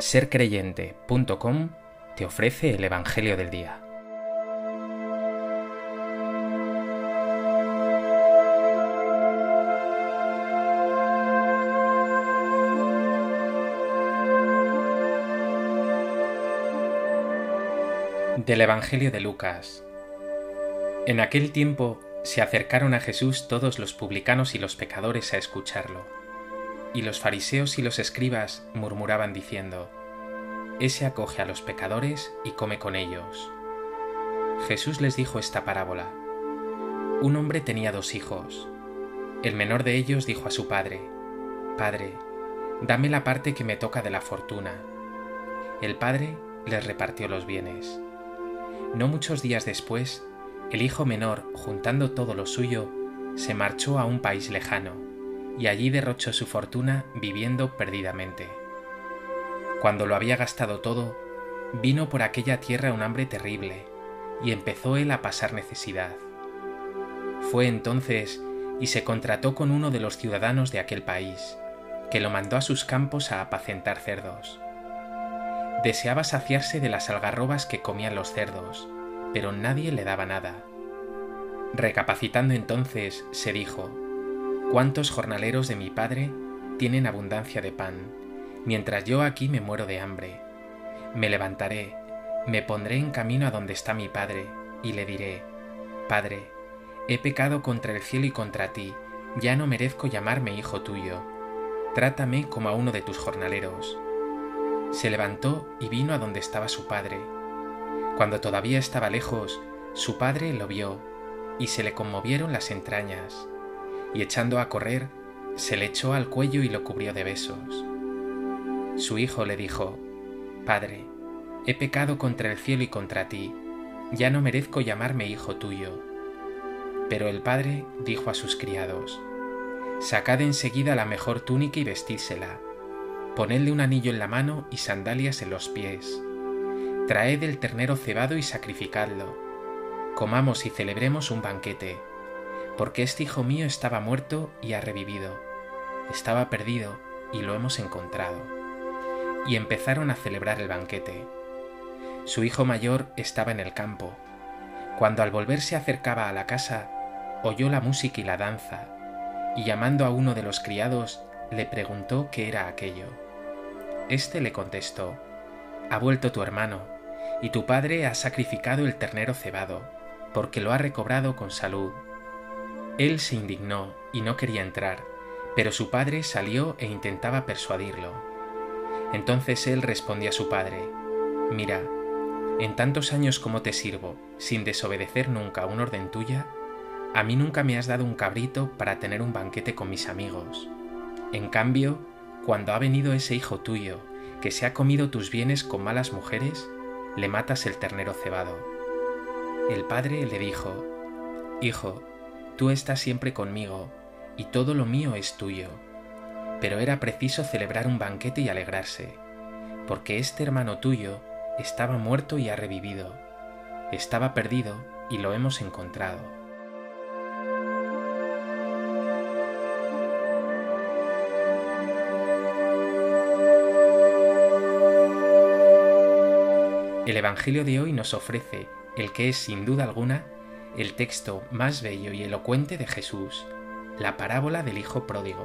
sercreyente.com te ofrece el Evangelio del Día. Del Evangelio de Lucas. En aquel tiempo se acercaron a Jesús todos los publicanos y los pecadores a escucharlo. Y los fariseos y los escribas murmuraban diciendo, Ese acoge a los pecadores y come con ellos. Jesús les dijo esta parábola. Un hombre tenía dos hijos. El menor de ellos dijo a su padre, Padre, dame la parte que me toca de la fortuna. El padre les repartió los bienes. No muchos días después, el hijo menor, juntando todo lo suyo, se marchó a un país lejano, y allí derrochó su fortuna viviendo perdidamente. Cuando lo había gastado todo, vino por aquella tierra un hambre terrible, y empezó él a pasar necesidad. Fue entonces y se contrató con uno de los ciudadanos de aquel país, que lo mandó a sus campos a apacentar cerdos. Deseaba saciarse de las algarrobas que comían los cerdos, pero nadie le daba nada. Recapacitando entonces, se dijo, ¿cuántos jornaleros de mi padre tienen abundancia de pan, mientras yo aquí me muero de hambre? Me levantaré, me pondré en camino a donde está mi padre, y le diré, Padre, he pecado contra el cielo y contra ti, ya no merezco llamarme hijo tuyo, trátame como a uno de tus jornaleros. Se levantó y vino a donde estaba su padre, cuando todavía estaba lejos, su padre lo vio y se le conmovieron las entrañas, y echando a correr, se le echó al cuello y lo cubrió de besos. Su hijo le dijo, Padre, he pecado contra el cielo y contra ti, ya no merezco llamarme hijo tuyo. Pero el padre dijo a sus criados, Sacad enseguida la mejor túnica y vestídsela, ponedle un anillo en la mano y sandalias en los pies Traed el ternero cebado y sacrificadlo. Comamos y celebremos un banquete, porque este hijo mío estaba muerto y ha revivido, estaba perdido y lo hemos encontrado. Y empezaron a celebrar el banquete. Su hijo mayor estaba en el campo. Cuando al volver se acercaba a la casa, oyó la música y la danza, y llamando a uno de los criados, le preguntó qué era aquello. Este le contestó, Ha vuelto tu hermano y tu padre ha sacrificado el ternero cebado, porque lo ha recobrado con salud. Él se indignó y no quería entrar, pero su padre salió e intentaba persuadirlo. Entonces él respondió a su padre, Mira, en tantos años como te sirvo, sin desobedecer nunca un orden tuya, a mí nunca me has dado un cabrito para tener un banquete con mis amigos. En cambio, cuando ha venido ese hijo tuyo, que se ha comido tus bienes con malas mujeres, le matas el ternero cebado. El padre le dijo, Hijo, tú estás siempre conmigo, y todo lo mío es tuyo. Pero era preciso celebrar un banquete y alegrarse, porque este hermano tuyo estaba muerto y ha revivido, estaba perdido y lo hemos encontrado. El Evangelio de hoy nos ofrece el que es sin duda alguna el texto más bello y elocuente de Jesús, la parábola del Hijo Pródigo.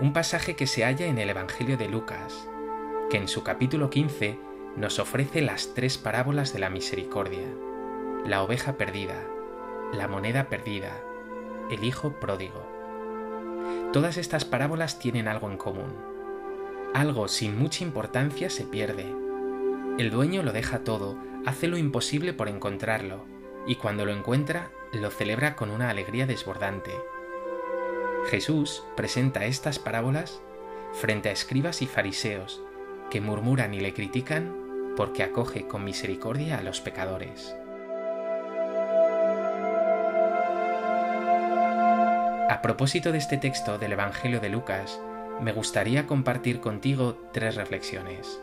Un pasaje que se halla en el Evangelio de Lucas, que en su capítulo 15 nos ofrece las tres parábolas de la misericordia, la oveja perdida, la moneda perdida, el Hijo Pródigo. Todas estas parábolas tienen algo en común. Algo sin mucha importancia se pierde el dueño lo deja todo, hace lo imposible por encontrarlo, y cuando lo encuentra, lo celebra con una alegría desbordante. Jesús presenta estas parábolas frente a escribas y fariseos, que murmuran y le critican porque acoge con misericordia a los pecadores. A propósito de este texto del Evangelio de Lucas, me gustaría compartir contigo tres reflexiones.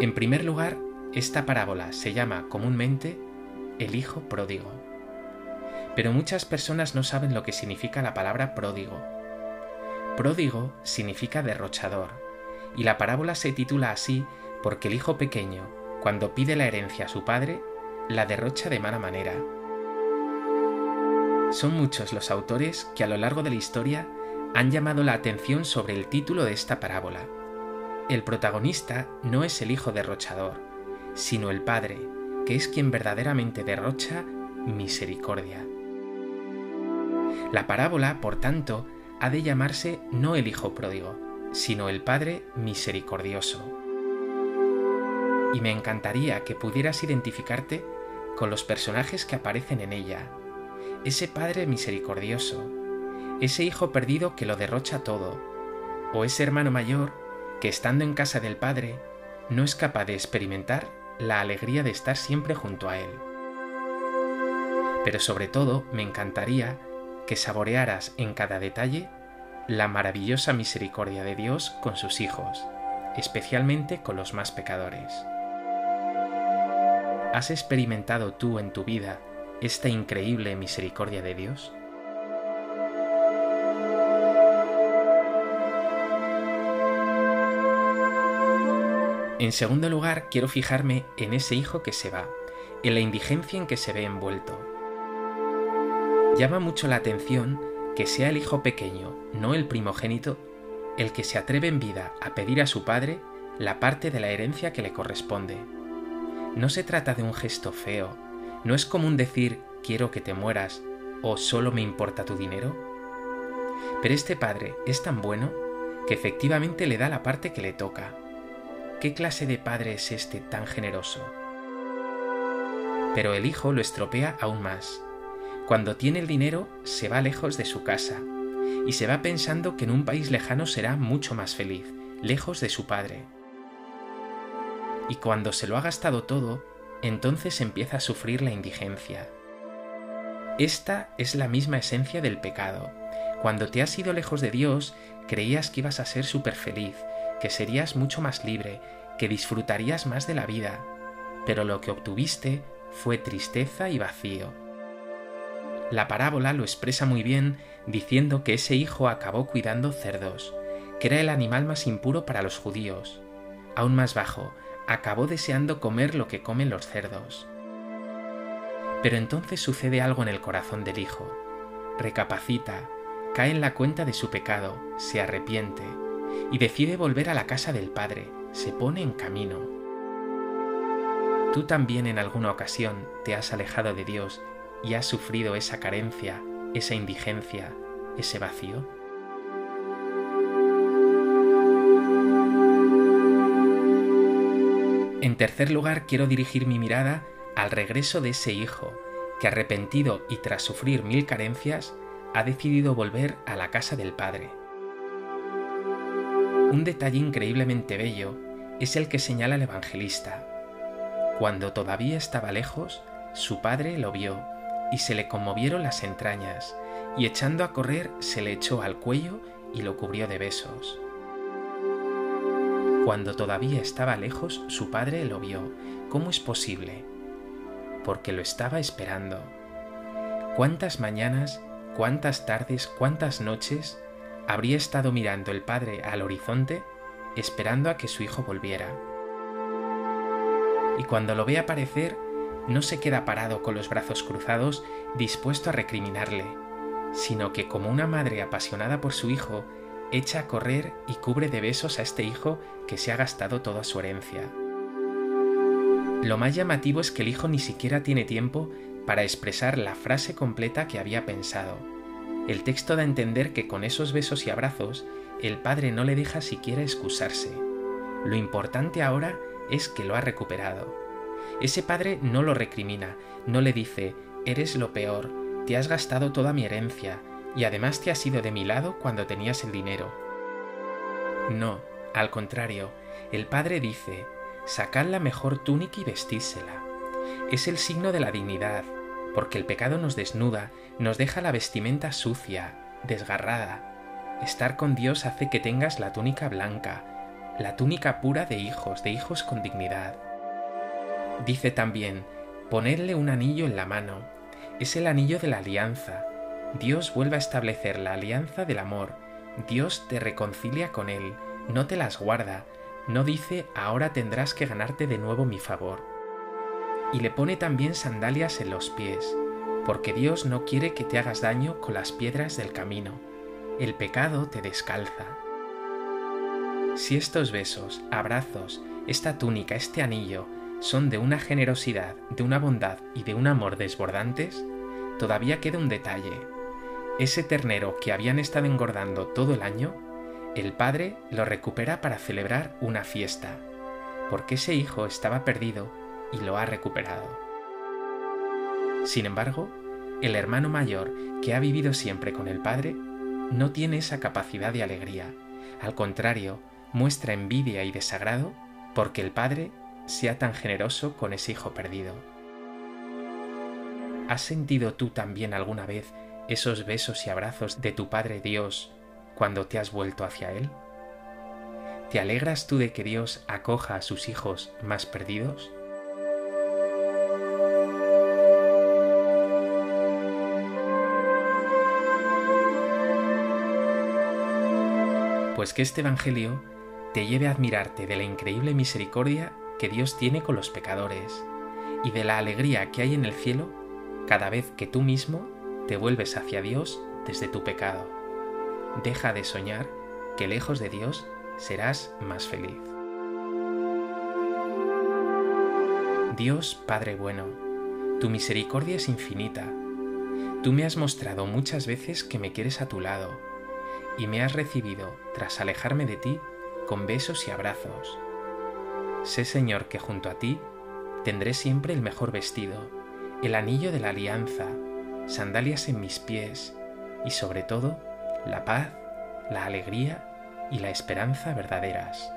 En primer lugar, esta parábola se llama comúnmente el Hijo Pródigo. Pero muchas personas no saben lo que significa la palabra pródigo. Pródigo significa derrochador y la parábola se titula así porque el hijo pequeño, cuando pide la herencia a su padre, la derrocha de mala manera. Son muchos los autores que a lo largo de la historia han llamado la atención sobre el título de esta parábola. El protagonista no es el hijo derrochador, sino el padre, que es quien verdaderamente derrocha misericordia. La parábola, por tanto, ha de llamarse no el hijo pródigo, sino el Padre misericordioso. Y me encantaría que pudieras identificarte con los personajes que aparecen en ella. Ese Padre misericordioso, ese hijo perdido que lo derrocha todo, o ese hermano mayor que estando en casa del Padre no es capaz de experimentar la alegría de estar siempre junto a Él. Pero sobre todo me encantaría que saborearas en cada detalle la maravillosa misericordia de Dios con sus hijos, especialmente con los más pecadores. ¿Has experimentado tú en tu vida esta increíble misericordia de Dios? En segundo lugar, quiero fijarme en ese hijo que se va, en la indigencia en que se ve envuelto. Llama mucho la atención que sea el hijo pequeño, no el primogénito, el que se atreve en vida a pedir a su padre la parte de la herencia que le corresponde. No se trata de un gesto feo, no es común decir quiero que te mueras o solo me importa tu dinero. Pero este padre es tan bueno que efectivamente le da la parte que le toca. ¿Qué clase de padre es este tan generoso? Pero el hijo lo estropea aún más cuando tiene el dinero se va lejos de su casa y se va pensando que en un país lejano será mucho más feliz, lejos de su padre. Y cuando se lo ha gastado todo, entonces empieza a sufrir la indigencia. Esta es la misma esencia del pecado. Cuando te has ido lejos de Dios, creías que ibas a ser súper feliz, que serías mucho más libre, que disfrutarías más de la vida, pero lo que obtuviste fue tristeza y vacío. La parábola lo expresa muy bien diciendo que ese hijo acabó cuidando cerdos, que era el animal más impuro para los judíos. Aún más bajo, acabó deseando comer lo que comen los cerdos. Pero entonces sucede algo en el corazón del hijo. Recapacita, cae en la cuenta de su pecado, se arrepiente y decide volver a la casa del Padre, se pone en camino. Tú también en alguna ocasión te has alejado de Dios y has sufrido esa carencia, esa indigencia, ese vacío? En tercer lugar, quiero dirigir mi mirada al regreso de ese hijo que arrepentido y tras sufrir mil carencias, ha decidido volver a la casa del Padre. Un detalle increíblemente bello es el que señala el evangelista. Cuando todavía estaba lejos, su padre lo vio y se le conmovieron las entrañas, y echando a correr se le echó al cuello y lo cubrió de besos. Cuando todavía estaba lejos, su padre lo vio. ¿Cómo es posible? Porque lo estaba esperando. ¿Cuántas mañanas, cuántas tardes, cuántas noches habría estado mirando el padre al horizonte esperando a que su hijo volviera? Y cuando lo ve aparecer, no se queda parado con los brazos cruzados dispuesto a recriminarle, sino que como una madre apasionada por su hijo, echa a correr y cubre de besos a este hijo que se ha gastado toda su herencia. Lo más llamativo es que el hijo ni siquiera tiene tiempo para expresar la frase completa que había pensado. El texto da a entender que con esos besos y abrazos el padre no le deja siquiera excusarse. Lo importante ahora es que lo ha recuperado. Ese padre no lo recrimina, no le dice, eres lo peor, te has gastado toda mi herencia, y además te has ido de mi lado cuando tenías el dinero. No, al contrario, el padre dice, sacad la mejor túnica y vestísela. Es el signo de la dignidad, porque el pecado nos desnuda, nos deja la vestimenta sucia, desgarrada. Estar con Dios hace que tengas la túnica blanca, la túnica pura de hijos, de hijos con dignidad. Dice también, ponedle un anillo en la mano. Es el anillo de la alianza. Dios vuelve a establecer la alianza del amor. Dios te reconcilia con Él, no te las guarda, no dice ahora tendrás que ganarte de nuevo mi favor. Y le pone también sandalias en los pies, porque Dios no quiere que te hagas daño con las piedras del camino. El pecado te descalza. Si estos besos, abrazos, esta túnica, este anillo, son de una generosidad, de una bondad y de un amor desbordantes, todavía queda un detalle. Ese ternero que habían estado engordando todo el año, el padre lo recupera para celebrar una fiesta, porque ese hijo estaba perdido y lo ha recuperado. Sin embargo, el hermano mayor, que ha vivido siempre con el padre, no tiene esa capacidad de alegría. Al contrario, muestra envidia y desagrado porque el padre sea tan generoso con ese hijo perdido. ¿Has sentido tú también alguna vez esos besos y abrazos de tu Padre Dios cuando te has vuelto hacia Él? ¿Te alegras tú de que Dios acoja a sus hijos más perdidos? Pues que este Evangelio te lleve a admirarte de la increíble misericordia que Dios tiene con los pecadores y de la alegría que hay en el cielo cada vez que tú mismo te vuelves hacia Dios desde tu pecado. Deja de soñar que lejos de Dios serás más feliz. Dios Padre bueno, tu misericordia es infinita. Tú me has mostrado muchas veces que me quieres a tu lado y me has recibido tras alejarme de ti con besos y abrazos Sé, Señor, que junto a ti tendré siempre el mejor vestido, el anillo de la alianza, sandalias en mis pies y sobre todo la paz, la alegría y la esperanza verdaderas.